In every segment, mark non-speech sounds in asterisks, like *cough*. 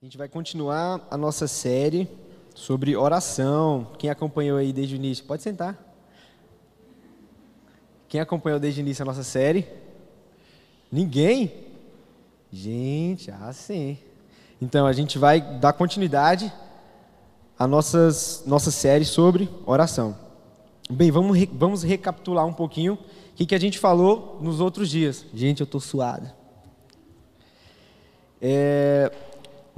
A gente vai continuar a nossa série sobre oração. Quem acompanhou aí desde o início, pode sentar. Quem acompanhou desde o início a nossa série? Ninguém? Gente, ah sim. Então a gente vai dar continuidade à nossas, nossa série sobre oração. Bem, vamos, vamos recapitular um pouquinho o que, que a gente falou nos outros dias. Gente, eu estou suado. É,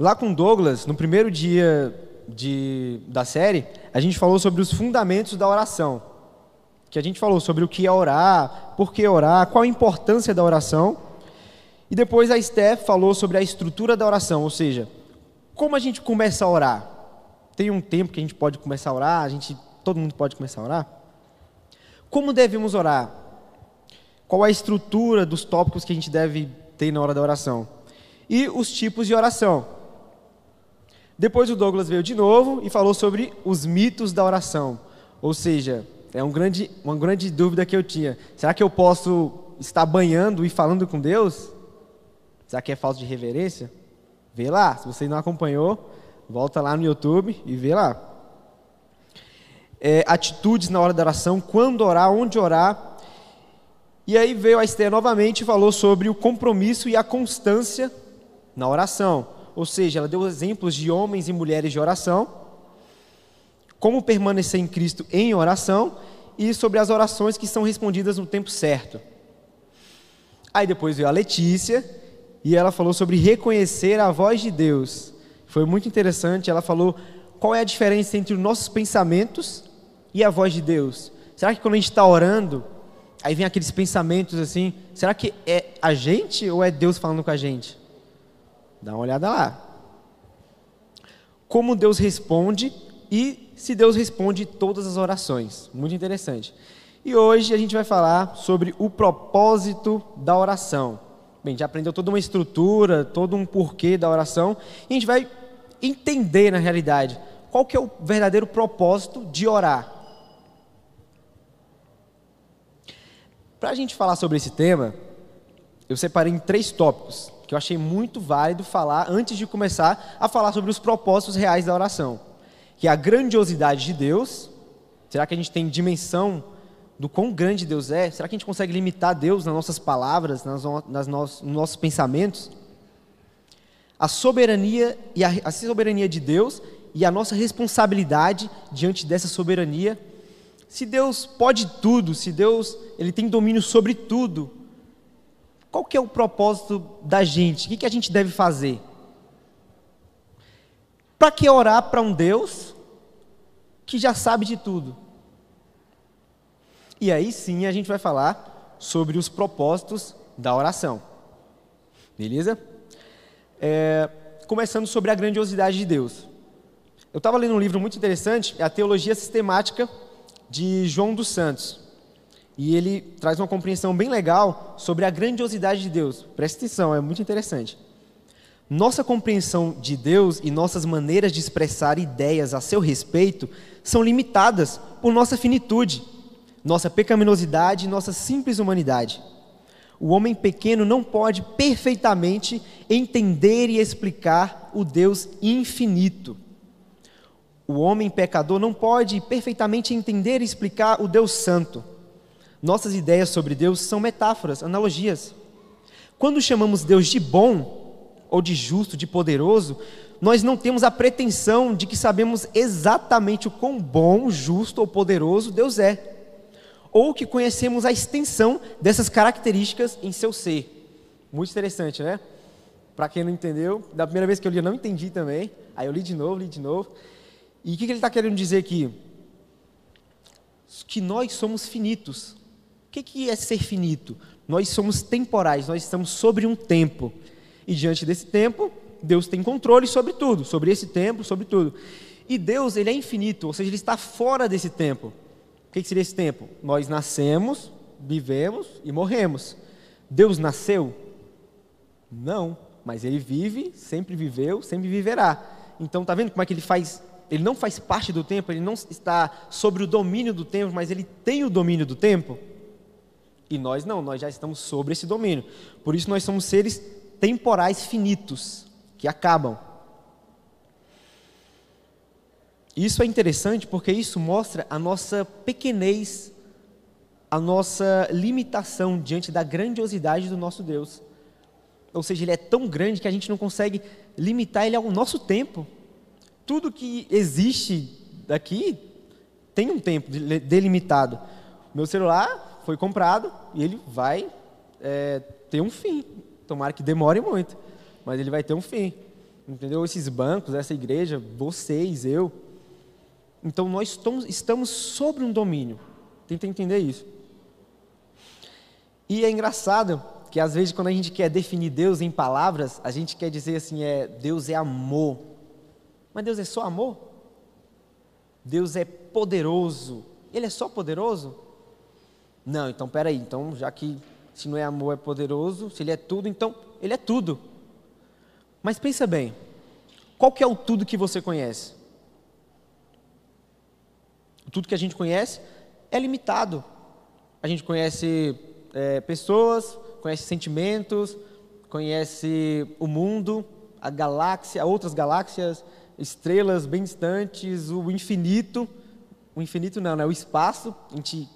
Lá com Douglas, no primeiro dia de, da série, a gente falou sobre os fundamentos da oração. Que a gente falou sobre o que é orar, por que orar, qual a importância da oração. E depois a Steph falou sobre a estrutura da oração, ou seja, como a gente começa a orar. Tem um tempo que a gente pode começar a orar, a gente, todo mundo pode começar a orar. Como devemos orar? Qual a estrutura dos tópicos que a gente deve ter na hora da oração? E os tipos de oração. Depois o Douglas veio de novo e falou sobre os mitos da oração. Ou seja, é um grande, uma grande dúvida que eu tinha. Será que eu posso estar banhando e falando com Deus? Será que é falta de reverência? Vê lá. Se você não acompanhou, volta lá no YouTube e vê lá. É, atitudes na hora da oração, quando orar, onde orar. E aí veio a Esther novamente e falou sobre o compromisso e a constância na oração ou seja, ela deu exemplos de homens e mulheres de oração, como permanecer em Cristo em oração e sobre as orações que são respondidas no tempo certo. Aí depois veio a Letícia e ela falou sobre reconhecer a voz de Deus. Foi muito interessante, ela falou qual é a diferença entre os nossos pensamentos e a voz de Deus. Será que quando a gente está orando, aí vem aqueles pensamentos assim, será que é a gente ou é Deus falando com a gente? Dá uma olhada lá. Como Deus responde e se Deus responde todas as orações. Muito interessante. E hoje a gente vai falar sobre o propósito da oração. Bem, já aprendeu toda uma estrutura, todo um porquê da oração, e a gente vai entender na realidade qual que é o verdadeiro propósito de orar. Para a gente falar sobre esse tema, eu separei em três tópicos que eu achei muito válido falar antes de começar a falar sobre os propósitos reais da oração, que é a grandiosidade de Deus. Será que a gente tem dimensão do quão grande Deus é? Será que a gente consegue limitar Deus nas nossas palavras, nas, nas nos, nos nossos pensamentos? A soberania e a, a soberania de Deus e a nossa responsabilidade diante dessa soberania. Se Deus pode tudo, se Deus ele tem domínio sobre tudo, qual que é o propósito da gente? O que, que a gente deve fazer? Para que orar para um Deus que já sabe de tudo? E aí sim a gente vai falar sobre os propósitos da oração. Beleza? É, começando sobre a grandiosidade de Deus. Eu estava lendo um livro muito interessante, é a Teologia Sistemática de João dos Santos. E ele traz uma compreensão bem legal sobre a grandiosidade de Deus. Presta atenção, é muito interessante. Nossa compreensão de Deus e nossas maneiras de expressar ideias a seu respeito são limitadas por nossa finitude, nossa pecaminosidade e nossa simples humanidade. O homem pequeno não pode perfeitamente entender e explicar o Deus infinito. O homem pecador não pode perfeitamente entender e explicar o Deus santo. Nossas ideias sobre Deus são metáforas, analogias. Quando chamamos Deus de bom, ou de justo, de poderoso, nós não temos a pretensão de que sabemos exatamente o quão bom, justo ou poderoso Deus é, ou que conhecemos a extensão dessas características em seu ser. Muito interessante, né? Para quem não entendeu, da primeira vez que eu li eu não entendi também, aí eu li de novo, li de novo. E o que ele está querendo dizer aqui? Que nós somos finitos, o que é ser finito? Nós somos temporais, nós estamos sobre um tempo. E diante desse tempo, Deus tem controle sobre tudo, sobre esse tempo, sobre tudo. E Deus, ele é infinito, ou seja, ele está fora desse tempo. O que seria esse tempo? Nós nascemos, vivemos e morremos. Deus nasceu? Não, mas ele vive, sempre viveu, sempre viverá. Então, tá vendo como é que ele faz? Ele não faz parte do tempo, ele não está sobre o domínio do tempo, mas ele tem o domínio do tempo. E nós não, nós já estamos sobre esse domínio. Por isso nós somos seres temporais finitos, que acabam. Isso é interessante porque isso mostra a nossa pequenez, a nossa limitação diante da grandiosidade do nosso Deus. Ou seja, ele é tão grande que a gente não consegue limitar ele ao nosso tempo. Tudo que existe daqui tem um tempo delimitado. Meu celular foi comprado e ele vai é, ter um fim. Tomara que demore muito, mas ele vai ter um fim. Entendeu? Esses bancos, essa igreja, vocês, eu. Então nós estamos sobre um domínio. Tenta entender isso. E é engraçado que às vezes quando a gente quer definir Deus em palavras, a gente quer dizer assim, é Deus é amor. Mas Deus é só amor? Deus é poderoso. Ele é só poderoso? Não, então peraí, então já que se não é amor é poderoso, se ele é tudo, então ele é tudo. Mas pensa bem, qual que é o tudo que você conhece? O tudo que a gente conhece é limitado. A gente conhece é, pessoas, conhece sentimentos, conhece o mundo, a galáxia, outras galáxias, estrelas bem distantes, o infinito. O infinito não, né? O espaço. A gente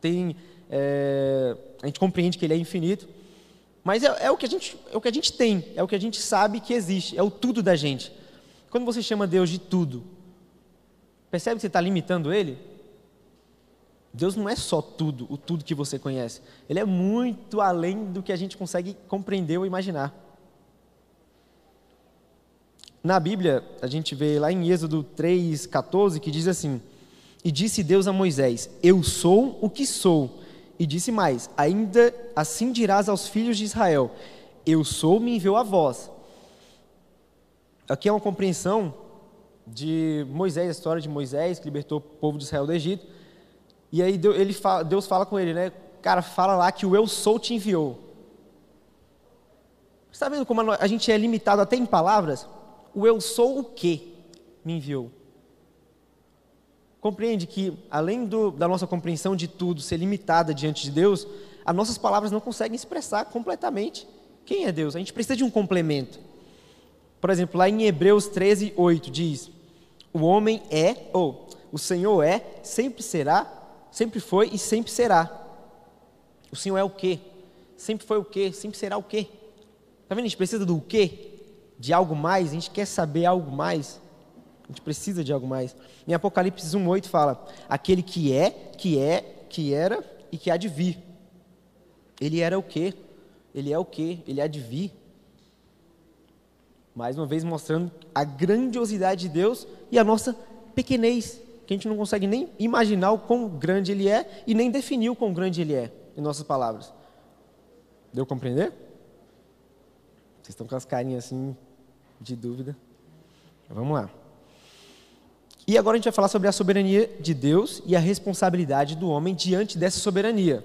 tem, é, a gente compreende que ele é infinito. Mas é, é, o que a gente, é o que a gente tem, é o que a gente sabe que existe, é o tudo da gente. Quando você chama Deus de tudo, percebe que você está limitando Ele? Deus não é só tudo, o tudo que você conhece. Ele é muito além do que a gente consegue compreender ou imaginar. Na Bíblia, a gente vê lá em Êxodo 3,14 que diz assim: E disse Deus a Moisés: Eu sou o que sou. E disse mais: Ainda assim dirás aos filhos de Israel: Eu sou, me enviou a vós. Aqui é uma compreensão de Moisés, a história de Moisés que libertou o povo de Israel do Egito. E aí Deus fala com ele, né? Cara, fala lá que o eu sou te enviou. Está vendo como a gente é limitado até em palavras? O eu sou o que me enviou. Compreende que, além do, da nossa compreensão de tudo ser limitada diante de Deus, as nossas palavras não conseguem expressar completamente quem é Deus. A gente precisa de um complemento. Por exemplo, lá em Hebreus 13, 8 diz: O homem é, ou o Senhor é, sempre será sempre foi e sempre será. O Senhor é o quê? Sempre foi o quê? Sempre será o quê? Está vendo? A gente precisa do quê? De algo mais? A gente quer saber algo mais? A gente precisa de algo mais. Em Apocalipse 1,8 fala: aquele que é, que é, que era e que há de vir. Ele era o quê? Ele é o quê? Ele há de vir. Mais uma vez mostrando a grandiosidade de Deus e a nossa pequenez que a gente não consegue nem imaginar o quão grande ele é e nem definir o quão grande ele é, em nossas palavras. Deu compreender? Vocês estão com as carinhas assim de dúvida. Vamos lá. E agora a gente vai falar sobre a soberania de Deus e a responsabilidade do homem diante dessa soberania.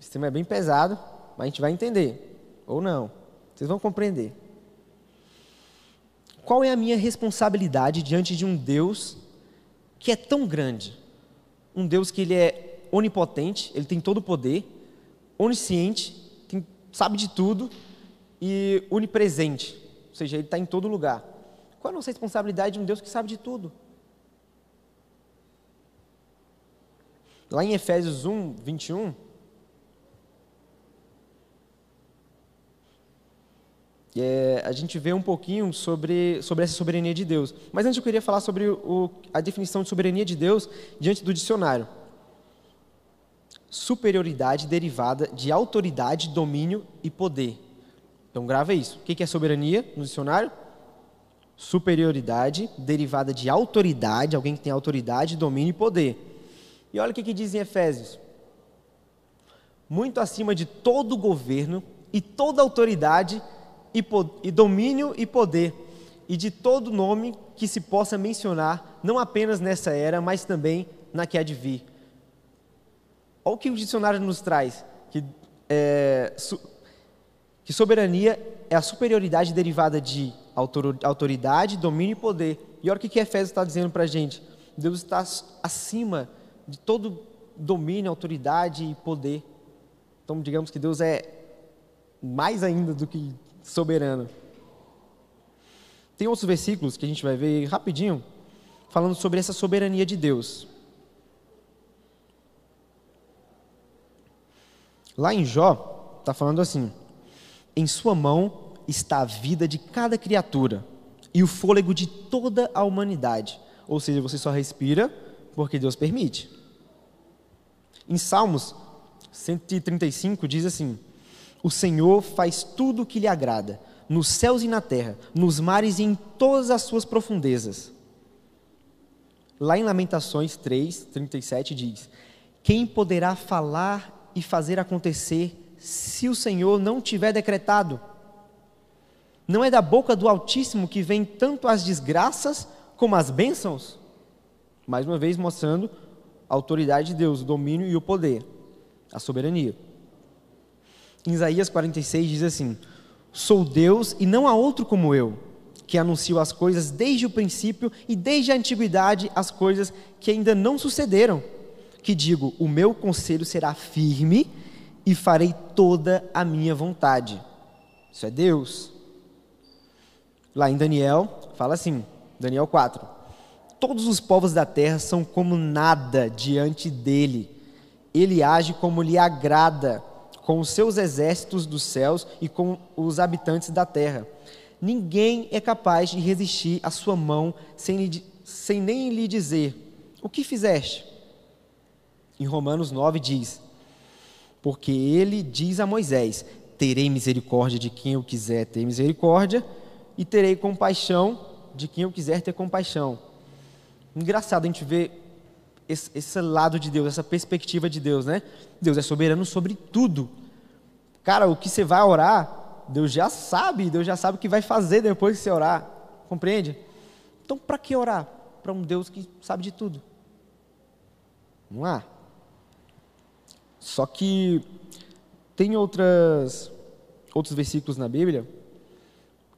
Esse tema é bem pesado, mas a gente vai entender. Ou não. Vocês vão compreender. Qual é a minha responsabilidade diante de um Deus que é tão grande. Um Deus que ele é onipotente, ele tem todo o poder, onisciente, tem, sabe de tudo e onipresente, ou seja, ele está em todo lugar. Qual é a nossa responsabilidade de um Deus que sabe de tudo? Lá em Efésios 1, 21, é, a gente vê um pouquinho sobre, sobre essa soberania de Deus. Mas antes eu queria falar sobre o, a definição de soberania de Deus diante do dicionário. Superioridade derivada de autoridade, domínio e poder. Então grava isso. O que é soberania no dicionário? Superioridade derivada de autoridade, alguém que tem autoridade, domínio e poder. E olha o que, que diz em Efésios. Muito acima de todo governo e toda autoridade e, e domínio e poder, e de todo nome que se possa mencionar, não apenas nessa era, mas também na que há de vir. Olha o que o dicionário nos traz, que, é, que soberania é a superioridade derivada de autoridade, domínio e poder. E olha o que, que Efésios está dizendo para a gente. Deus está acima de todo domínio, autoridade e poder. Então, digamos que Deus é mais ainda do que soberano. Tem outros versículos que a gente vai ver rapidinho, falando sobre essa soberania de Deus. Lá em Jó, está falando assim: em sua mão está a vida de cada criatura e o fôlego de toda a humanidade. Ou seja, você só respira porque Deus permite. Em Salmos 135 diz assim: O Senhor faz tudo o que lhe agrada, nos céus e na terra, nos mares e em todas as suas profundezas. Lá em Lamentações 3, 37 diz: Quem poderá falar e fazer acontecer se o Senhor não tiver decretado? Não é da boca do Altíssimo que vem tanto as desgraças como as bênçãos? Mais uma vez mostrando a autoridade de Deus, o domínio e o poder, a soberania. Em Isaías 46 diz assim: Sou Deus e não há outro como eu, que anuncio as coisas desde o princípio e desde a antiguidade as coisas que ainda não sucederam. Que digo: O meu conselho será firme e farei toda a minha vontade. Isso é Deus. Lá em Daniel, fala assim, Daniel 4. Todos os povos da terra são como nada diante dele. Ele age como lhe agrada, com os seus exércitos dos céus e com os habitantes da terra. Ninguém é capaz de resistir à sua mão sem, lhe, sem nem lhe dizer: O que fizeste? Em Romanos 9 diz: porque ele diz a Moisés: Terei misericórdia de quem eu quiser ter misericórdia, e terei compaixão de quem eu quiser ter compaixão. Engraçado a gente ver esse, esse lado de Deus, essa perspectiva de Deus, né? Deus é soberano sobre tudo. Cara, o que você vai orar, Deus já sabe, Deus já sabe o que vai fazer depois que você orar. Compreende? Então, para que orar? Para um Deus que sabe de tudo. Não há. Só que tem outras, outros versículos na Bíblia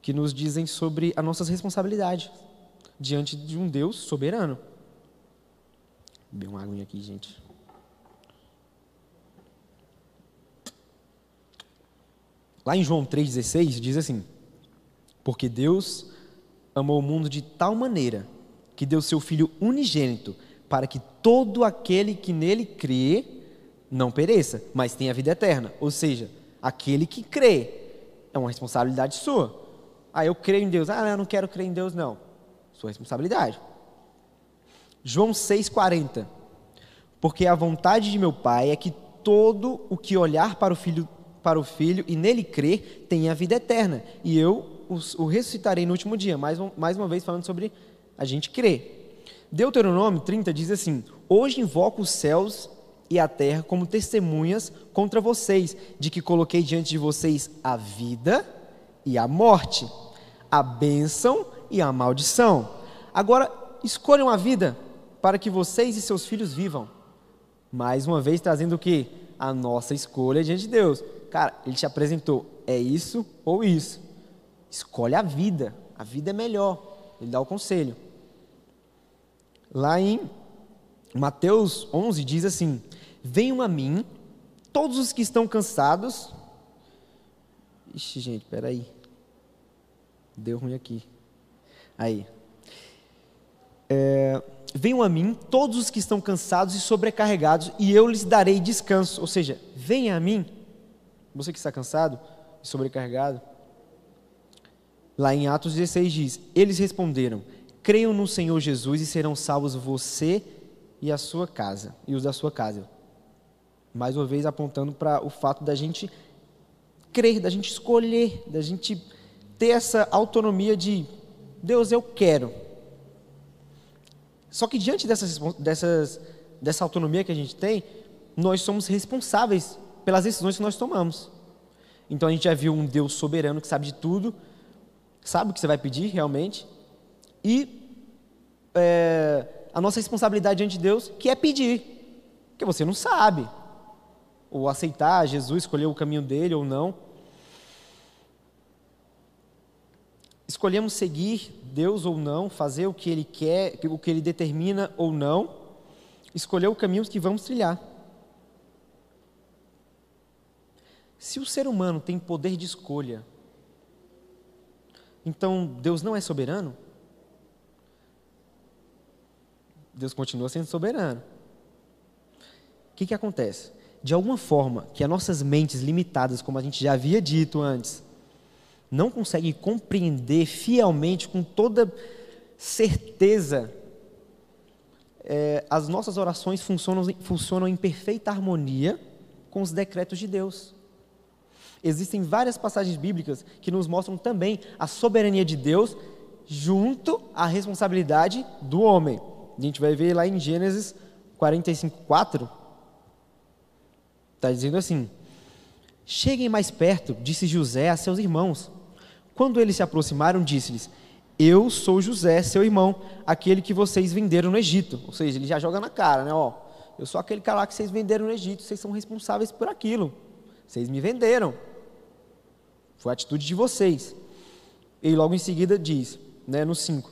que nos dizem sobre as nossas responsabilidades diante de um Deus soberano. Vou beber uma aguinha aqui, gente. Lá em João 3,16 diz assim: Porque Deus amou o mundo de tal maneira que deu seu Filho unigênito, para que todo aquele que nele crê não pereça, mas tenha vida eterna. Ou seja, aquele que crê é uma responsabilidade sua. Ah, eu creio em Deus. Ah, eu não quero crer em Deus, não. Sua responsabilidade. João 6,40. Porque a vontade de meu Pai é que todo o que olhar para o Filho, para o filho e nele crer tenha vida eterna. E eu o, ressuscitarei no último dia. Mais, mais uma vez falando sobre a gente crer. Deuteronômio 30 diz assim: Hoje invoco os céus e a terra como testemunhas contra vocês, de que coloquei diante de vocês a vida e a morte, a bênção e a maldição. Agora, escolham a vida para que vocês e seus filhos vivam. Mais uma vez, trazendo o que? A nossa escolha diante de Deus. Cara, ele te apresentou, é isso ou isso. Escolhe a vida, a vida é melhor. Ele dá o conselho. Lá em Mateus 11 diz assim: Venham a mim, todos os que estão cansados. Ixi, gente, peraí. Deu ruim aqui. Aí. É, venham a mim, todos os que estão cansados e sobrecarregados, e eu lhes darei descanso. Ou seja, venha a mim, você que está cansado e sobrecarregado. Lá em Atos 16 diz: Eles responderam: Creiam no Senhor Jesus e serão salvos você e a sua casa, e os da sua casa mais uma vez apontando para o fato da gente crer, da gente escolher, da gente ter essa autonomia de Deus, eu quero. Só que diante dessas, dessas, dessa autonomia que a gente tem, nós somos responsáveis pelas decisões que nós tomamos. Então a gente já viu um Deus soberano que sabe de tudo, sabe o que você vai pedir realmente, e é, a nossa responsabilidade diante de Deus, que é pedir, porque você não sabe ou aceitar Jesus, escolher o caminho dele ou não. Escolhemos seguir Deus ou não, fazer o que Ele quer, o que Ele determina ou não, escolher o caminho que vamos trilhar. Se o ser humano tem poder de escolha, então Deus não é soberano? Deus continua sendo soberano. O que, que acontece? De alguma forma, que as nossas mentes limitadas, como a gente já havia dito antes, não conseguem compreender fielmente, com toda certeza, é, as nossas orações funcionam, funcionam em perfeita harmonia com os decretos de Deus. Existem várias passagens bíblicas que nos mostram também a soberania de Deus junto à responsabilidade do homem. A gente vai ver lá em Gênesis 45, 4. Está dizendo assim: Cheguem mais perto, disse José a seus irmãos. Quando eles se aproximaram, disse-lhes: Eu sou José, seu irmão, aquele que vocês venderam no Egito. Ou seja, ele já joga na cara, né? Ó, eu sou aquele cara lá que vocês venderam no Egito, vocês são responsáveis por aquilo. Vocês me venderam. Foi a atitude de vocês. E logo em seguida diz, né, no 5: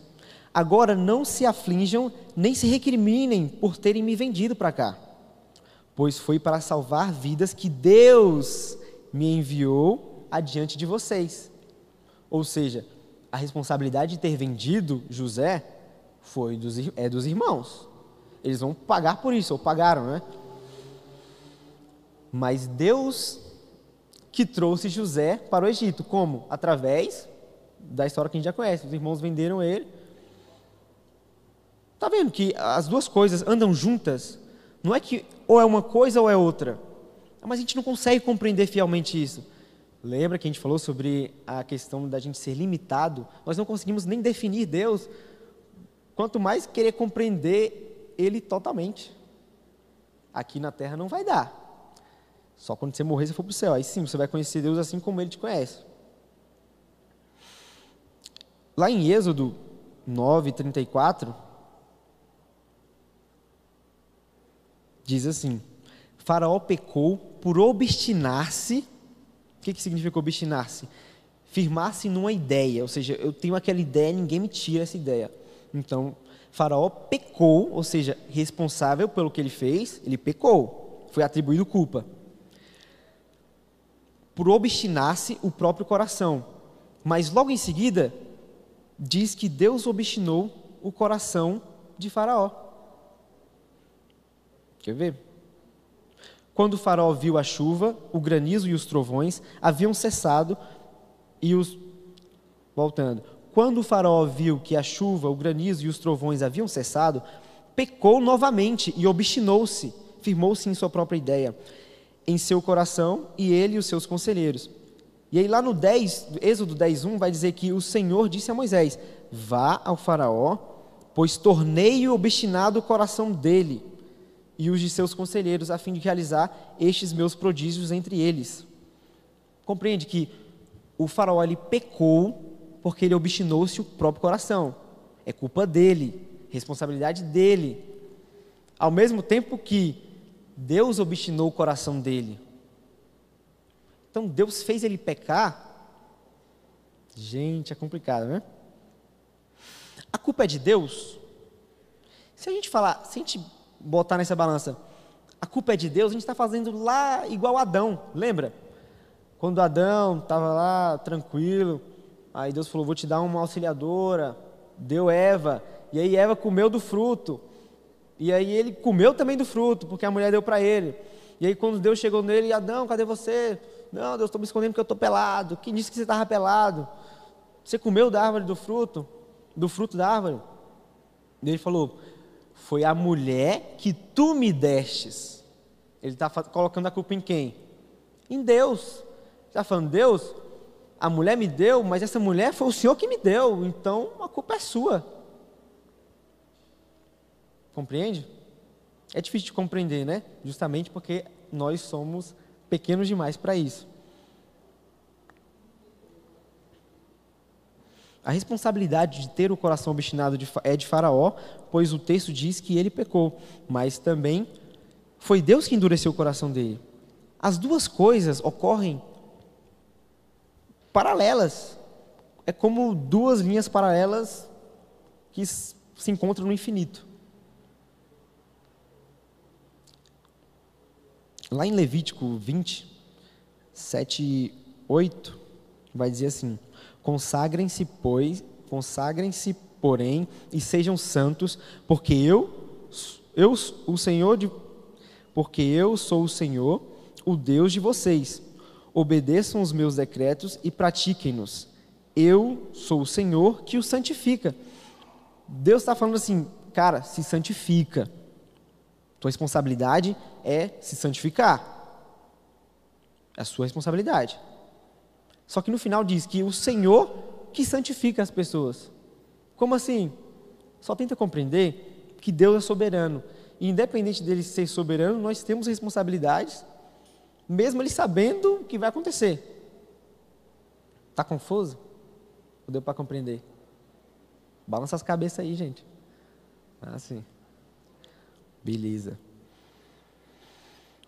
Agora não se aflinjam, nem se recriminem por terem me vendido para cá, pois foi para salvar vidas que Deus me enviou adiante de vocês. Ou seja, a responsabilidade de ter vendido José foi dos, é dos irmãos. Eles vão pagar por isso, ou pagaram, né? Mas Deus que trouxe José para o Egito. Como? Através da história que a gente já conhece. Os irmãos venderam ele. Está vendo que as duas coisas andam juntas? Não é que ou é uma coisa ou é outra. Mas a gente não consegue compreender fielmente isso. Lembra que a gente falou sobre a questão da gente ser limitado? Nós não conseguimos nem definir Deus, quanto mais querer compreender Ele totalmente. Aqui na terra não vai dar. Só quando você morrer, você for para o céu. Aí sim, você vai conhecer Deus assim como Ele te conhece. Lá em Êxodo 9, 34, diz assim: Faraó pecou por obstinar-se que, que significa obstinar-se? Firmar-se numa ideia, ou seja, eu tenho aquela ideia, ninguém me tira essa ideia. Então, Faraó pecou, ou seja, responsável pelo que ele fez, ele pecou, foi atribuído culpa. Por obstinar-se o próprio coração. Mas logo em seguida, diz que Deus obstinou o coração de Faraó. Quer ver? Quando o faraó viu a chuva, o granizo e os trovões haviam cessado e os voltando. Quando o faraó viu que a chuva, o granizo e os trovões haviam cessado, pecou novamente e obstinou-se, firmou-se em sua própria ideia, em seu coração e ele e os seus conselheiros. E aí lá no 10, Êxodo 10:1 vai dizer que o Senhor disse a Moisés: Vá ao faraó, pois tornei obstinado o coração dele e os de seus conselheiros, a fim de realizar estes meus prodígios entre eles. Compreende que o faraó ele pecou porque ele obstinou-se o próprio coração. É culpa dele, responsabilidade dele. Ao mesmo tempo que Deus obstinou o coração dele. Então Deus fez ele pecar. Gente, é complicado, né? A culpa é de Deus? Se a gente falar, se a gente botar nessa balança, a culpa é de Deus, a gente está fazendo lá igual Adão, lembra? Quando Adão estava lá tranquilo, aí Deus falou: Vou te dar uma auxiliadora, deu Eva, e aí Eva comeu do fruto, e aí ele comeu também do fruto, porque a mulher deu para ele. E aí quando Deus chegou nele, Adão, cadê você? Não, Deus, estou me escondendo porque eu estou pelado. Quem disse que você estava pelado? Você comeu da árvore do fruto? Do fruto da árvore? E ele falou: foi a mulher que tu me destes. Ele está colocando a culpa em quem? Em Deus. Está falando, Deus, a mulher me deu, mas essa mulher foi o Senhor que me deu, então a culpa é sua. Compreende? É difícil de compreender, né? Justamente porque nós somos pequenos demais para isso. A responsabilidade de ter o coração obstinado é de Faraó, pois o texto diz que ele pecou, mas também foi Deus que endureceu o coração dele. As duas coisas ocorrem paralelas. É como duas linhas paralelas que se encontram no infinito. Lá em Levítico 20, 7 e 8, vai dizer assim: Consagrem-se, pois, consagrem-se, porém, e sejam santos, porque eu, eu o Senhor de porque eu sou o Senhor, o Deus de vocês. Obedeçam os meus decretos e pratiquem-nos. Eu sou o Senhor que os santifica. Deus está falando assim, cara, se santifica. Tua responsabilidade é se santificar. É a sua responsabilidade. Só que no final diz que o Senhor que santifica as pessoas. Como assim? Só tenta compreender que Deus é soberano. E independente dele ser soberano, nós temos responsabilidades, mesmo ele sabendo o que vai acontecer. Está confuso? Ou deu para compreender? Balança as cabeças aí, gente. Ah, sim. Beleza.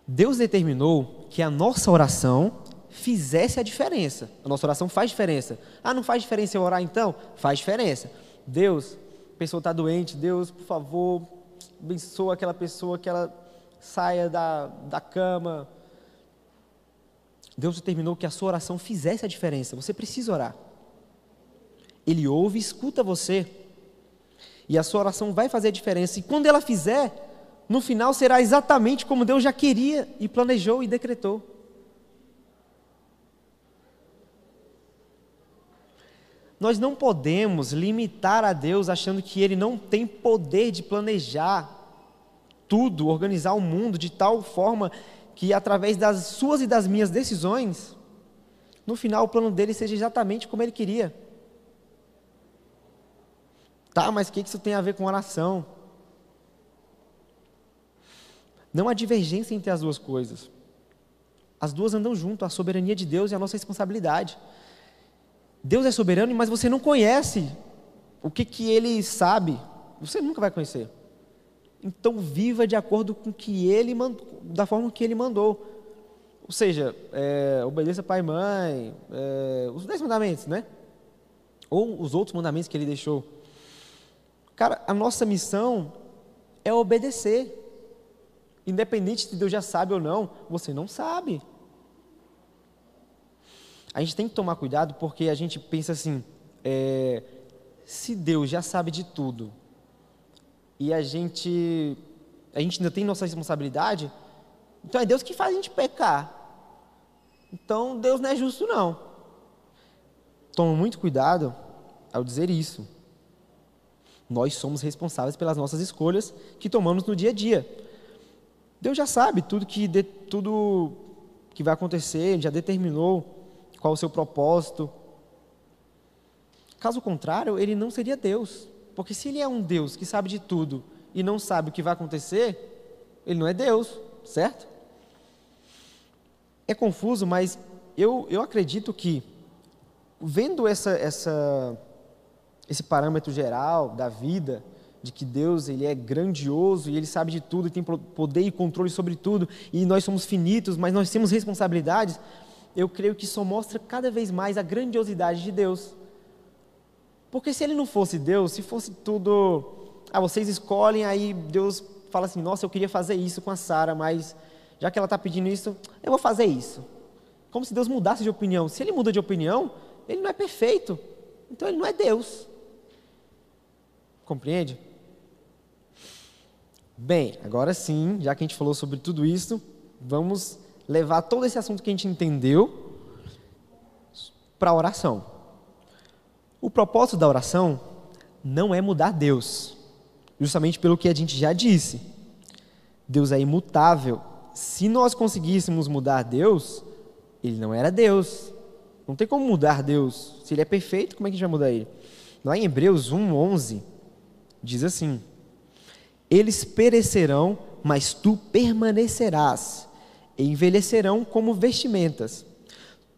Deus determinou que a nossa oração fizesse a diferença. A nossa oração faz diferença. Ah, não faz diferença eu orar então? Faz diferença. Deus, a pessoa está doente, Deus, por favor, abençoa aquela pessoa que ela saia da, da cama. Deus determinou que a sua oração fizesse a diferença. Você precisa orar. Ele ouve e escuta você. E a sua oração vai fazer a diferença. E quando ela fizer, no final será exatamente como Deus já queria e planejou e decretou. Nós não podemos limitar a Deus achando que Ele não tem poder de planejar tudo, organizar o mundo de tal forma que, através das suas e das minhas decisões, no final o plano dele seja exatamente como Ele queria. Tá, mas o que isso tem a ver com oração? Não há divergência entre as duas coisas. As duas andam junto, a soberania de Deus e a nossa responsabilidade. Deus é soberano, mas você não conhece o que, que ele sabe. Você nunca vai conhecer. Então viva de acordo com que ele mandou, da forma que ele mandou. Ou seja, é, obedeça pai e mãe, é, os dez mandamentos, né? Ou os outros mandamentos que ele deixou. Cara, a nossa missão é obedecer. Independente se Deus já sabe ou não, você não sabe a gente tem que tomar cuidado porque a gente pensa assim: é, se Deus já sabe de tudo e a gente, a gente ainda tem nossa responsabilidade, então é Deus que faz a gente pecar. Então Deus não é justo, não. Toma muito cuidado ao dizer isso. Nós somos responsáveis pelas nossas escolhas que tomamos no dia a dia. Deus já sabe tudo que, de, tudo que vai acontecer, Ele já determinou qual o seu propósito. Caso contrário, ele não seria Deus. Porque se ele é um Deus que sabe de tudo e não sabe o que vai acontecer, ele não é Deus, certo? É confuso, mas eu, eu acredito que, vendo essa, essa, esse parâmetro geral da vida, de que Deus ele é grandioso e ele sabe de tudo e tem poder e controle sobre tudo e nós somos finitos, mas nós temos responsabilidades eu creio que isso mostra cada vez mais a grandiosidade de Deus. Porque se ele não fosse Deus, se fosse tudo. Ah, vocês escolhem, aí Deus fala assim: nossa, eu queria fazer isso com a Sara, mas já que ela está pedindo isso, eu vou fazer isso. Como se Deus mudasse de opinião. Se ele muda de opinião, ele não é perfeito. Então ele não é Deus. Compreende? Bem, agora sim, já que a gente falou sobre tudo isso, vamos levar todo esse assunto que a gente entendeu para a oração. O propósito da oração não é mudar Deus, justamente pelo que a gente já disse. Deus é imutável. Se nós conseguíssemos mudar Deus, ele não era Deus. Não tem como mudar Deus. Se ele é perfeito, como é que a gente vai mudar ele? Lá em Hebreus 1:11 diz assim: Eles perecerão, mas tu permanecerás e envelhecerão como vestimentas.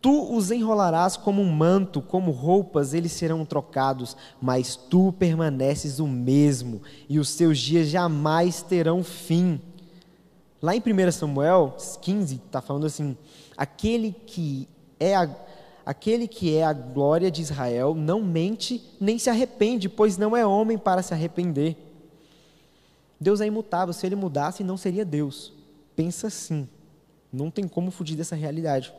Tu os enrolarás como um manto, como roupas, eles serão trocados, mas tu permaneces o mesmo, e os teus dias jamais terão fim. Lá em 1 Samuel 15, está falando assim: aquele que, é a, aquele que é a glória de Israel não mente nem se arrepende, pois não é homem para se arrepender. Deus é imutável, se ele mudasse, não seria Deus. Pensa assim. Não tem como fugir dessa realidade.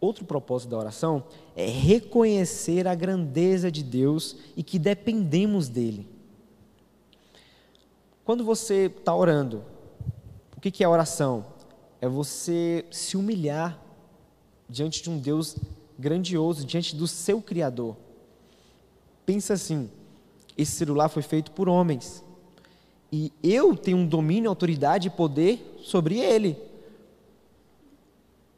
Outro propósito da oração é reconhecer a grandeza de Deus e que dependemos dele. Quando você está orando, o que é oração? É você se humilhar diante de um Deus grandioso, diante do seu Criador. Pensa assim: esse celular foi feito por homens. E eu tenho um domínio, autoridade e poder sobre ele.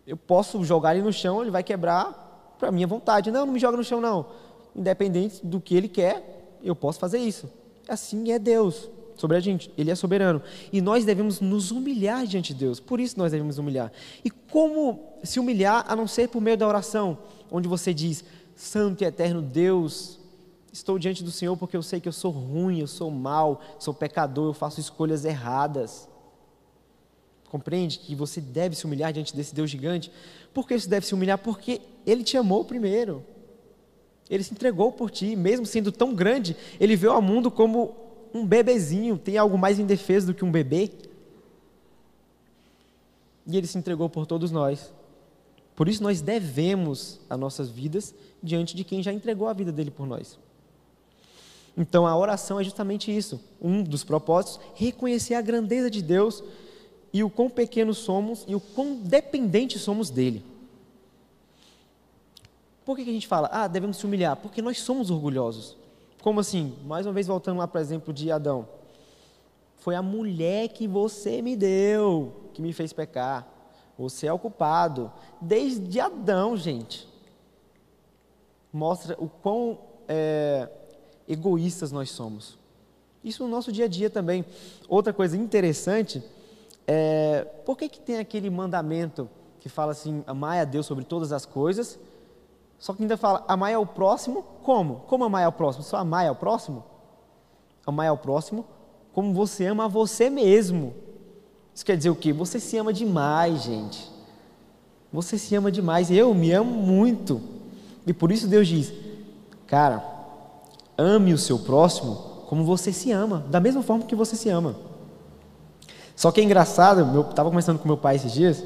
Eu posso jogar ele no chão, ele vai quebrar para minha vontade. Não, não me joga no chão, não. Independente do que ele quer, eu posso fazer isso. Assim é Deus sobre a gente. Ele é soberano. E nós devemos nos humilhar diante de Deus. Por isso nós devemos humilhar. E como se humilhar a não ser por meio da oração, onde você diz: Santo e eterno Deus, estou diante do Senhor porque eu sei que eu sou ruim, eu sou mau, sou pecador, eu faço escolhas erradas. Compreende que você deve se humilhar diante desse Deus gigante? Por que você deve se humilhar? Porque Ele te amou primeiro. Ele se entregou por ti, mesmo sendo tão grande, ele veio ao mundo como um bebezinho. Tem algo mais indefeso do que um bebê? E ele se entregou por todos nós. Por isso nós devemos as nossas vidas diante de quem já entregou a vida dele por nós. Então a oração é justamente isso, um dos propósitos, reconhecer a grandeza de Deus e o quão pequenos somos e o quão dependentes somos dele. Por que, a gente fala, ah, devemos se humilhar? Porque nós somos orgulhosos. Como assim? Mais uma vez voltando lá para o exemplo de Adão. Foi a mulher que você me deu que me fez pecar. Você é o culpado. Desde Adão, gente. Mostra o quão é, egoístas nós somos. Isso no nosso dia a dia também. Outra coisa interessante é por que, que tem aquele mandamento que fala assim: amar a Deus sobre todas as coisas só que ainda fala, amar ao próximo, como? Como amar ao próximo? Só amar ao próximo? Amar ao próximo como você ama a você mesmo. Isso quer dizer o quê? Você se ama demais, gente. Você se ama demais. Eu me amo muito. E por isso Deus diz, cara, ame o seu próximo como você se ama, da mesma forma que você se ama. Só que é engraçado, eu estava conversando com meu pai esses dias,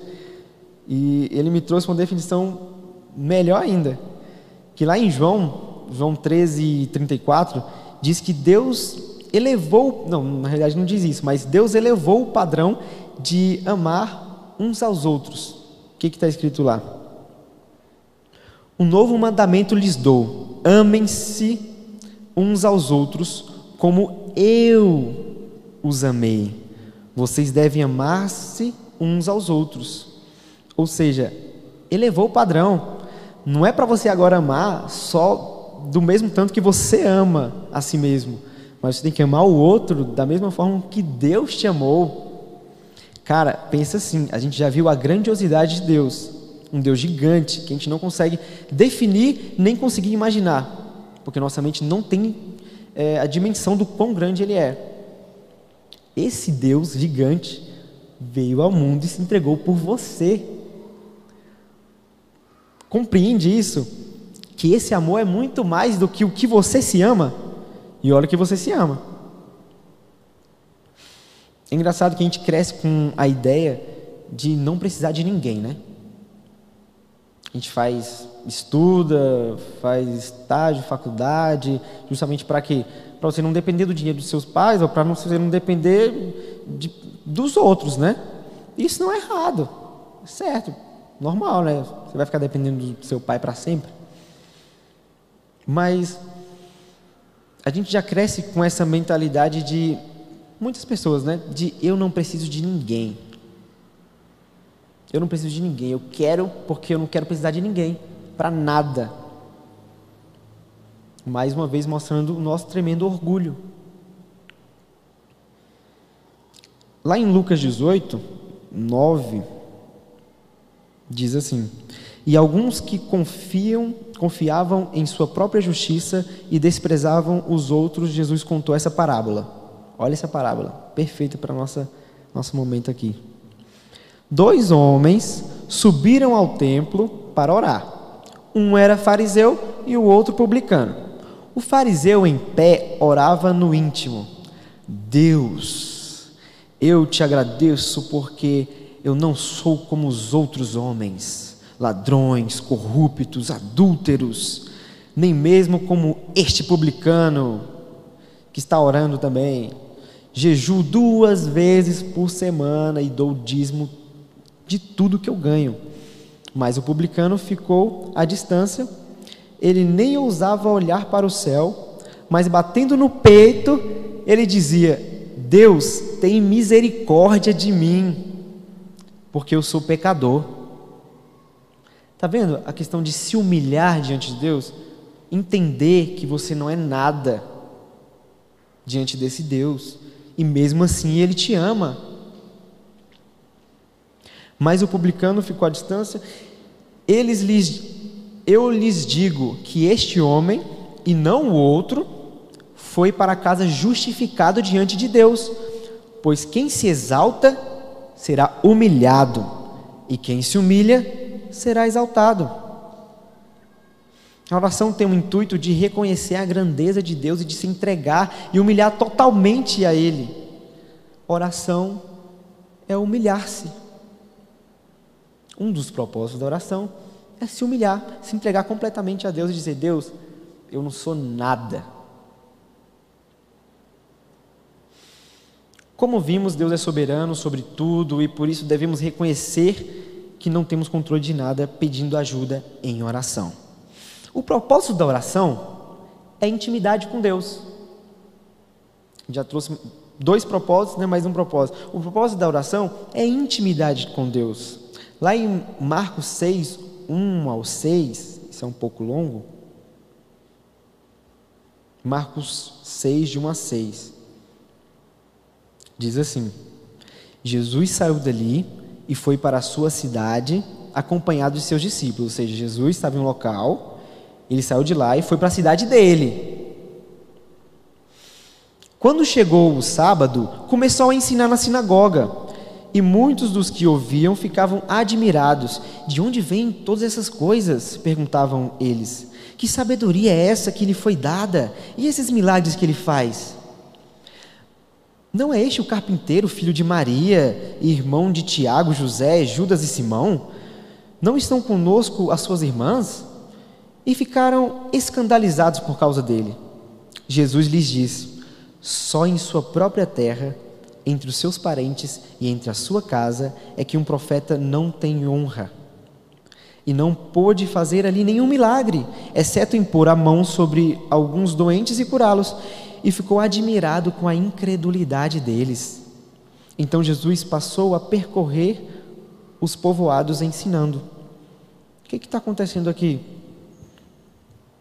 e ele me trouxe uma definição melhor ainda, que lá em João, João 13, 34, diz que Deus elevou, não, na realidade não diz isso, mas Deus elevou o padrão de amar uns aos outros. O que está escrito lá? Um novo mandamento lhes dou: amem-se uns aos outros como eu os amei. Vocês devem amar-se uns aos outros. Ou seja, elevou o padrão. Não é para você agora amar só do mesmo tanto que você ama a si mesmo, mas você tem que amar o outro da mesma forma que Deus te amou. Cara, pensa assim: a gente já viu a grandiosidade de Deus, um Deus gigante que a gente não consegue definir nem conseguir imaginar, porque nossa mente não tem é, a dimensão do quão grande Ele é. Esse Deus gigante veio ao mundo e se entregou por você. Compreende isso? Que esse amor é muito mais do que o que você se ama. E olha que você se ama. É engraçado que a gente cresce com a ideia de não precisar de ninguém, né? A gente faz, estuda, faz estágio, faculdade, justamente para quê? Para você não depender do dinheiro dos seus pais ou para você não depender de, dos outros, né? Isso não é errado, é certo normal, né? Você vai ficar dependendo do seu pai para sempre. Mas a gente já cresce com essa mentalidade de muitas pessoas, né? De eu não preciso de ninguém. Eu não preciso de ninguém. Eu quero porque eu não quero precisar de ninguém para nada. Mais uma vez mostrando o nosso tremendo orgulho. Lá em Lucas 18, 9, Diz assim: E alguns que confiam, confiavam em sua própria justiça e desprezavam os outros, Jesus contou essa parábola. Olha essa parábola, perfeita para nossa nosso momento aqui. Dois homens subiram ao templo para orar. Um era fariseu e o outro publicano. O fariseu em pé orava no íntimo: Deus, eu te agradeço porque eu não sou como os outros homens, ladrões, corruptos, adúlteros, nem mesmo como este publicano que está orando também. jejuo duas vezes por semana e dou dízimo de tudo que eu ganho. Mas o publicano ficou à distância, ele nem ousava olhar para o céu, mas batendo no peito, ele dizia: Deus, tem misericórdia de mim, porque eu sou pecador. Está vendo a questão de se humilhar diante de Deus? Entender que você não é nada diante desse Deus, e mesmo assim Ele te ama. Mas o publicano ficou à distância. Eles lhes, eu lhes digo que este homem e não o outro foi para casa justificado diante de Deus, pois quem se exalta será humilhado, e quem se humilha será exaltado. A oração tem o intuito de reconhecer a grandeza de Deus e de se entregar e humilhar totalmente a Ele. Oração é humilhar-se. Um dos propósitos da oração é se humilhar, se entregar completamente a Deus e dizer: Deus, eu não sou nada. Como vimos, Deus é soberano sobre tudo e por isso devemos reconhecer que não temos controle de nada pedindo ajuda em oração. O propósito da oração é intimidade com Deus. Já trouxe dois propósitos, né, mais um propósito. O propósito da oração é intimidade com Deus. Lá em Marcos 6, 1 ao 6, isso é um pouco longo. Marcos 6, de 1 a 6. Diz assim: Jesus saiu dali e foi para a sua cidade, acompanhado de seus discípulos. Ou seja, Jesus estava em um local, ele saiu de lá e foi para a cidade dele. Quando chegou o sábado, começou a ensinar na sinagoga e muitos dos que ouviam ficavam admirados. De onde vêm todas essas coisas? perguntavam eles. Que sabedoria é essa que lhe foi dada? E esses milagres que ele faz? Não é este o carpinteiro, filho de Maria, irmão de Tiago, José, Judas e Simão? Não estão conosco as suas irmãs? E ficaram escandalizados por causa dele. Jesus lhes disse: Só em sua própria terra entre os seus parentes e entre a sua casa é que um profeta não tem honra. E não pôde fazer ali nenhum milagre, exceto impor a mão sobre alguns doentes e curá-los, e ficou admirado com a incredulidade deles. Então Jesus passou a percorrer os povoados ensinando. O que está acontecendo aqui?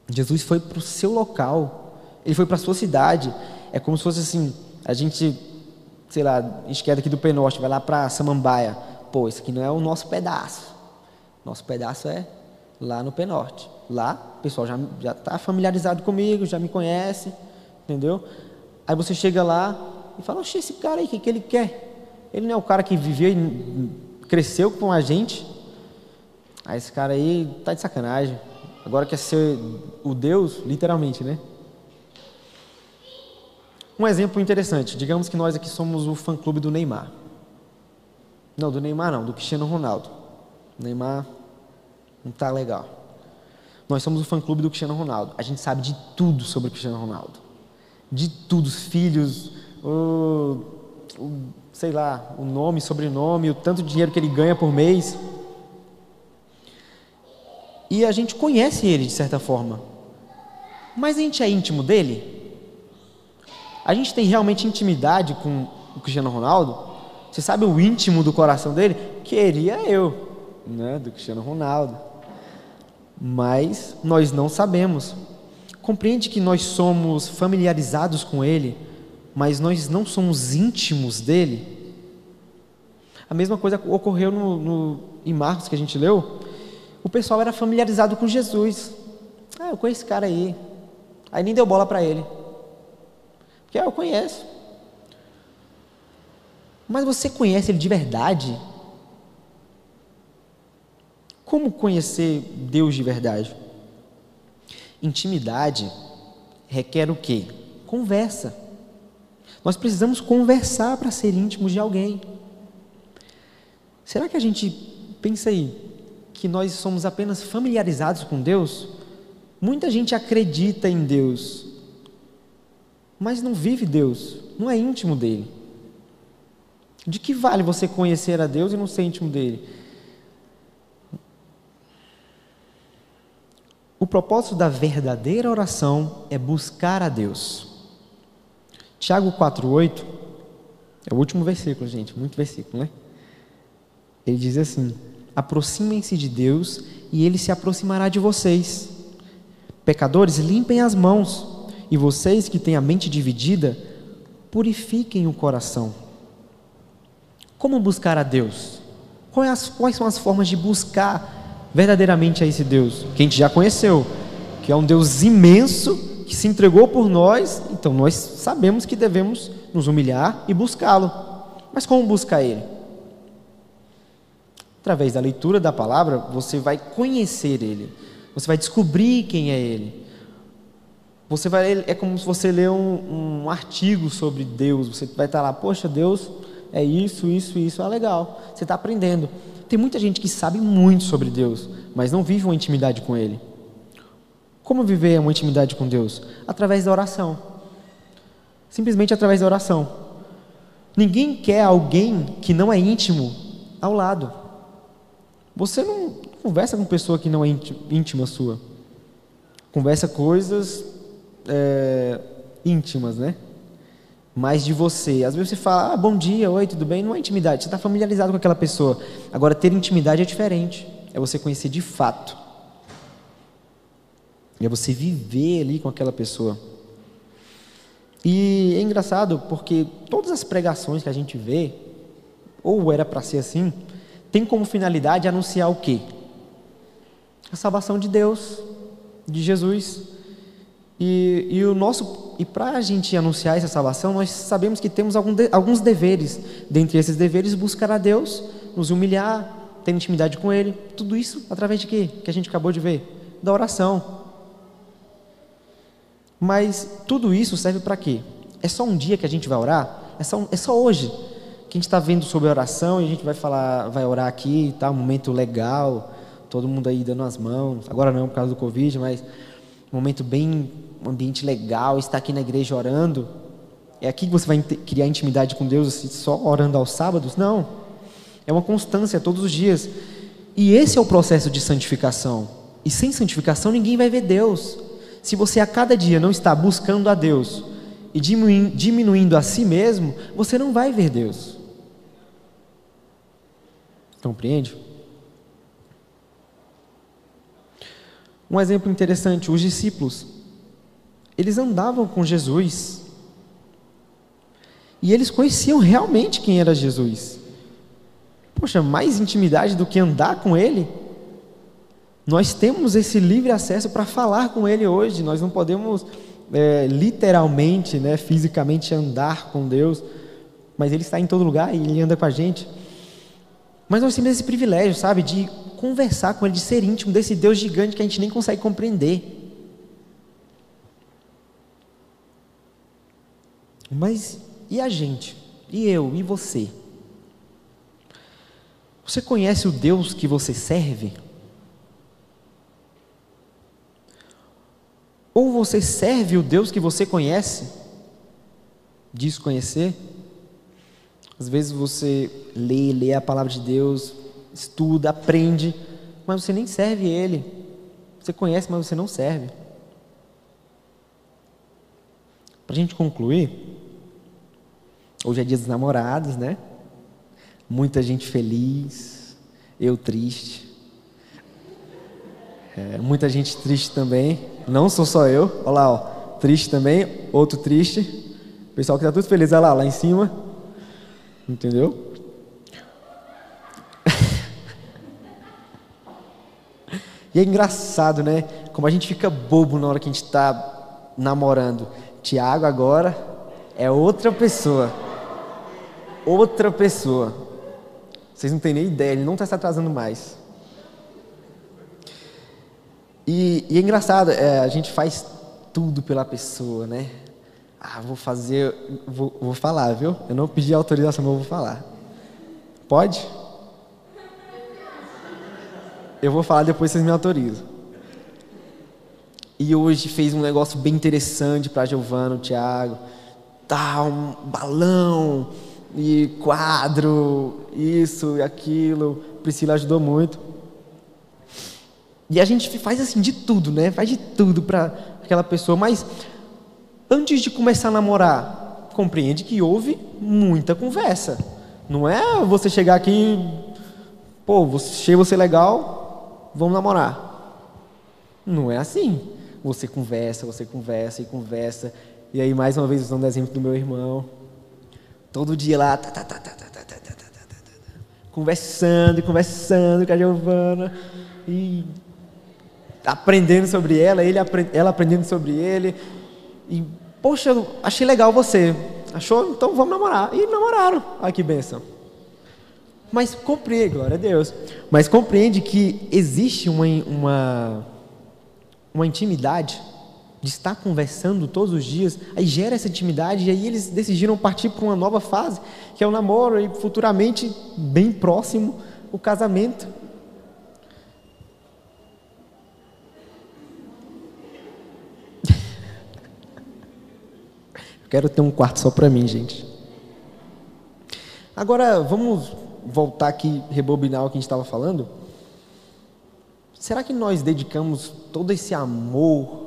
Jesus foi para o seu local, ele foi para a sua cidade. É como se fosse assim: a gente sei lá, esquerda aqui do Penorte, vai lá para Samambaia. Pô, isso aqui não é o nosso pedaço. Nosso pedaço é lá no Penorte. Lá, o pessoal já já está familiarizado comigo, já me conhece, entendeu? Aí você chega lá e fala, oxe, esse cara aí, o que, que ele quer? Ele não é o cara que viveu e cresceu com a gente. Aí esse cara aí tá de sacanagem. Agora quer ser o Deus, literalmente, né? Um exemplo interessante, digamos que nós aqui somos o fã-clube do Neymar. Não, do Neymar não, do Cristiano Ronaldo. O Neymar não está legal. Nós somos o fã-clube do Cristiano Ronaldo. A gente sabe de tudo sobre o Cristiano Ronaldo. De tudo, os filhos, o, o, sei lá, o nome, sobrenome, o tanto de dinheiro que ele ganha por mês. E a gente conhece ele de certa forma. Mas a gente é íntimo dele? A gente tem realmente intimidade com o Cristiano Ronaldo? Você sabe o íntimo do coração dele? Queria eu, né, do Cristiano Ronaldo. Mas nós não sabemos. Compreende que nós somos familiarizados com ele, mas nós não somos íntimos dele? A mesma coisa ocorreu no, no, em Marcos que a gente leu. O pessoal era familiarizado com Jesus. Ah, eu conheço esse cara aí. Aí nem deu bola para ele. Que eu conheço. Mas você conhece ele de verdade? Como conhecer Deus de verdade? Intimidade requer o quê? Conversa. Nós precisamos conversar para ser íntimos de alguém. Será que a gente pensa aí que nós somos apenas familiarizados com Deus? Muita gente acredita em Deus, mas não vive Deus, não é íntimo dele. De que vale você conhecer a Deus e não ser íntimo dele? O propósito da verdadeira oração é buscar a Deus. Tiago 4,8 é o último versículo, gente, muito versículo, né? Ele diz assim: aproximem-se de Deus e ele se aproximará de vocês. Pecadores, limpem as mãos, e vocês que têm a mente dividida, purifiquem o coração. Como buscar a Deus? Quais, são as formas de buscar verdadeiramente a esse Deus? Que a gente já conheceu, que é um Deus imenso, que se entregou por nós, então nós sabemos que devemos nos humilhar e buscá-lo. Mas como buscar Ele? Através da leitura da palavra, você vai conhecer Ele, você vai descobrir quem é Ele. Você vai, é como se você lê um, um artigo sobre Deus, você vai estar lá, poxa, Deus é isso, isso, isso, ah, legal, você está aprendendo. Tem muita gente que sabe muito sobre Deus, mas não vive uma intimidade com Ele. Como viver uma intimidade com Deus? Através da oração. Simplesmente através da oração. Ninguém quer alguém que não é íntimo ao lado. Você não conversa com pessoa que não é íntima sua. Conversa coisas é, íntimas, né? Mais de você. Às vezes você fala, ah, bom dia, oi, tudo bem? Não é intimidade, você está familiarizado com aquela pessoa. Agora, ter intimidade é diferente. É você conhecer de fato. É você viver ali com aquela pessoa. E é engraçado porque todas as pregações que a gente vê, ou era para ser assim, tem como finalidade anunciar o quê? A salvação de Deus, de Jesus. E, e o nosso e para a gente anunciar essa salvação, nós sabemos que temos de, alguns deveres. Dentre esses deveres, buscar a Deus, nos humilhar, ter intimidade com Ele. Tudo isso através de quê? Que a gente acabou de ver? Da oração. Mas tudo isso serve para quê? É só um dia que a gente vai orar? É só, é só hoje que a gente está vendo sobre oração e a gente vai falar, vai orar aqui, tá? Um momento legal, todo mundo aí dando as mãos. Agora não por causa do Covid, mas um momento bem, um ambiente legal, estar aqui na igreja orando. É aqui que você vai criar intimidade com Deus, assim, só orando aos sábados? Não. É uma constância todos os dias. E esse é o processo de santificação. E sem santificação ninguém vai ver Deus. Se você a cada dia não está buscando a Deus e diminuindo a si mesmo, você não vai ver Deus. Compreende? Um exemplo interessante: os discípulos, eles andavam com Jesus e eles conheciam realmente quem era Jesus. Poxa, mais intimidade do que andar com Ele? Nós temos esse livre acesso para falar com Ele hoje. Nós não podemos é, literalmente, né, fisicamente andar com Deus, mas Ele está em todo lugar e Ele anda com a gente. Mas nós temos esse privilégio, sabe, de conversar com Ele, de ser íntimo desse Deus gigante que a gente nem consegue compreender. Mas e a gente? E eu? E você? Você conhece o Deus que você serve? Ou você serve o Deus que você conhece? Diz conhecer? Às vezes você lê, lê a palavra de Deus, estuda, aprende, mas você nem serve Ele. Você conhece, mas você não serve. Para a gente concluir, hoje é dia dos namorados, né? Muita gente feliz, eu triste. É, muita gente triste também. Não sou só eu. Olha lá, ó, triste também, outro triste. Pessoal que está tudo feliz, olha lá, lá em cima. Entendeu? *laughs* e é engraçado, né? Como a gente fica bobo na hora que a gente está namorando. Tiago agora é outra pessoa. Outra pessoa. Vocês não têm nem ideia, ele não está se atrasando mais. E, e é engraçado, é, a gente faz tudo pela pessoa, né? Ah, vou fazer, vou, vou falar, viu? Eu não pedi autorização, mas eu vou falar. Pode? Eu vou falar depois vocês me autorizam. E hoje fez um negócio bem interessante para Giovana, o Thiago. Tá, um balão e quadro, isso e aquilo. Priscila ajudou muito. E a gente faz assim de tudo, né? Faz de tudo para aquela pessoa, mas antes de começar a namorar, compreende que houve muita conversa. Não é você chegar aqui, pô, achei você legal, vamos namorar. Não é assim. Você conversa, você conversa e conversa. E aí, mais uma vez, usando o exemplo do meu irmão. Todo dia lá, tá, tá, tá, tá, tá, tá, tá, tá, tá, tá, conversando e conversando com a Giovana. E aprendendo sobre ela, ele, ela aprendendo sobre ele. E, poxa, achei legal você. Achou? Então vamos namorar. E namoraram. Ai que benção. Mas compreende, glória a Deus. Mas compreende que existe uma, uma, uma intimidade de estar conversando todos os dias, aí gera essa intimidade, e aí eles decidiram partir para uma nova fase, que é o namoro, e futuramente, bem próximo, o casamento. *laughs* Quero ter um quarto só para mim, gente. Agora, vamos voltar aqui, rebobinar o que a gente estava falando. Será que nós dedicamos todo esse amor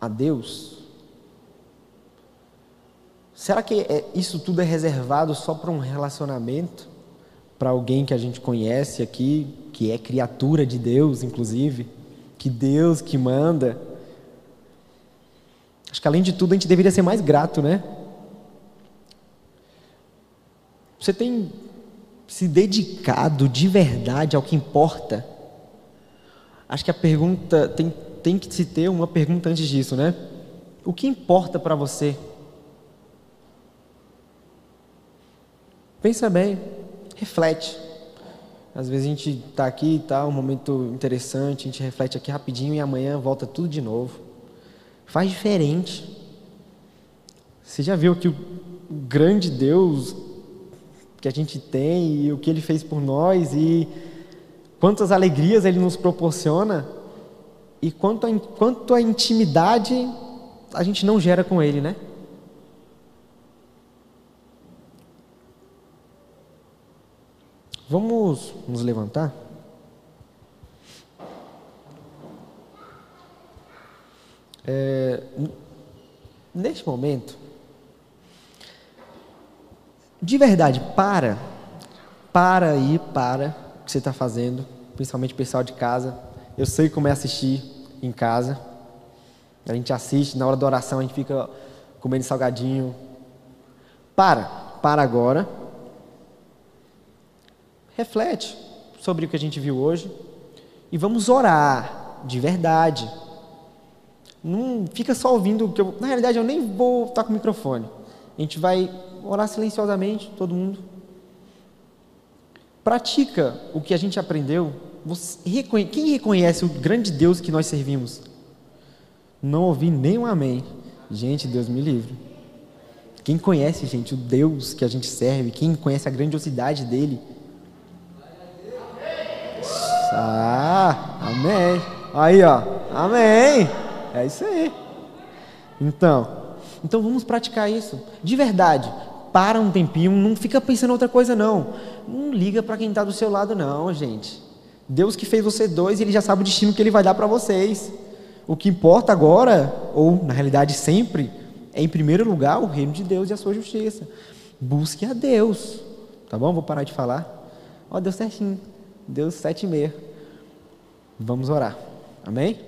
a Deus? Será que é, isso tudo é reservado só para um relacionamento? Para alguém que a gente conhece aqui, que é criatura de Deus, inclusive? Que Deus que manda? Acho que além de tudo a gente deveria ser mais grato, né? Você tem se dedicado de verdade ao que importa? Acho que a pergunta tem, tem que se ter uma pergunta antes disso, né? O que importa para você? Pensa bem, reflete. Às vezes a gente está aqui, está um momento interessante, a gente reflete aqui rapidinho e amanhã volta tudo de novo. Faz diferente. Você já viu que o grande Deus que a gente tem e o que Ele fez por nós e quantas alegrias Ele nos proporciona e quanto a, quanto a intimidade a gente não gera com Ele, né? Vamos nos levantar? É, neste momento, de verdade, para, para aí, para o que você está fazendo, principalmente o pessoal de casa. Eu sei como é assistir em casa. A gente assiste, na hora da oração a gente fica comendo salgadinho. Para, para agora. Reflete sobre o que a gente viu hoje e vamos orar de verdade não fica só ouvindo, que eu, na realidade eu nem vou estar com o microfone. A gente vai orar silenciosamente, todo mundo. Pratica o que a gente aprendeu. Você, quem reconhece o grande Deus que nós servimos? Não ouvi nem um amém. Gente, Deus me livre. Quem conhece, gente, o Deus que a gente serve, quem conhece a grandiosidade dele? Ah, amém. Aí, ó, amém. É isso aí. Então, então vamos praticar isso. De verdade. Para um tempinho, não fica pensando outra coisa não. Não liga para quem está do seu lado não, gente. Deus que fez você dois, ele já sabe o destino que ele vai dar para vocês. O que importa agora, ou na realidade sempre, é em primeiro lugar o reino de Deus e a sua justiça. Busque a Deus. Tá bom? Vou parar de falar. Ó, deu certinho. Deu sete e meia. Vamos orar. Amém?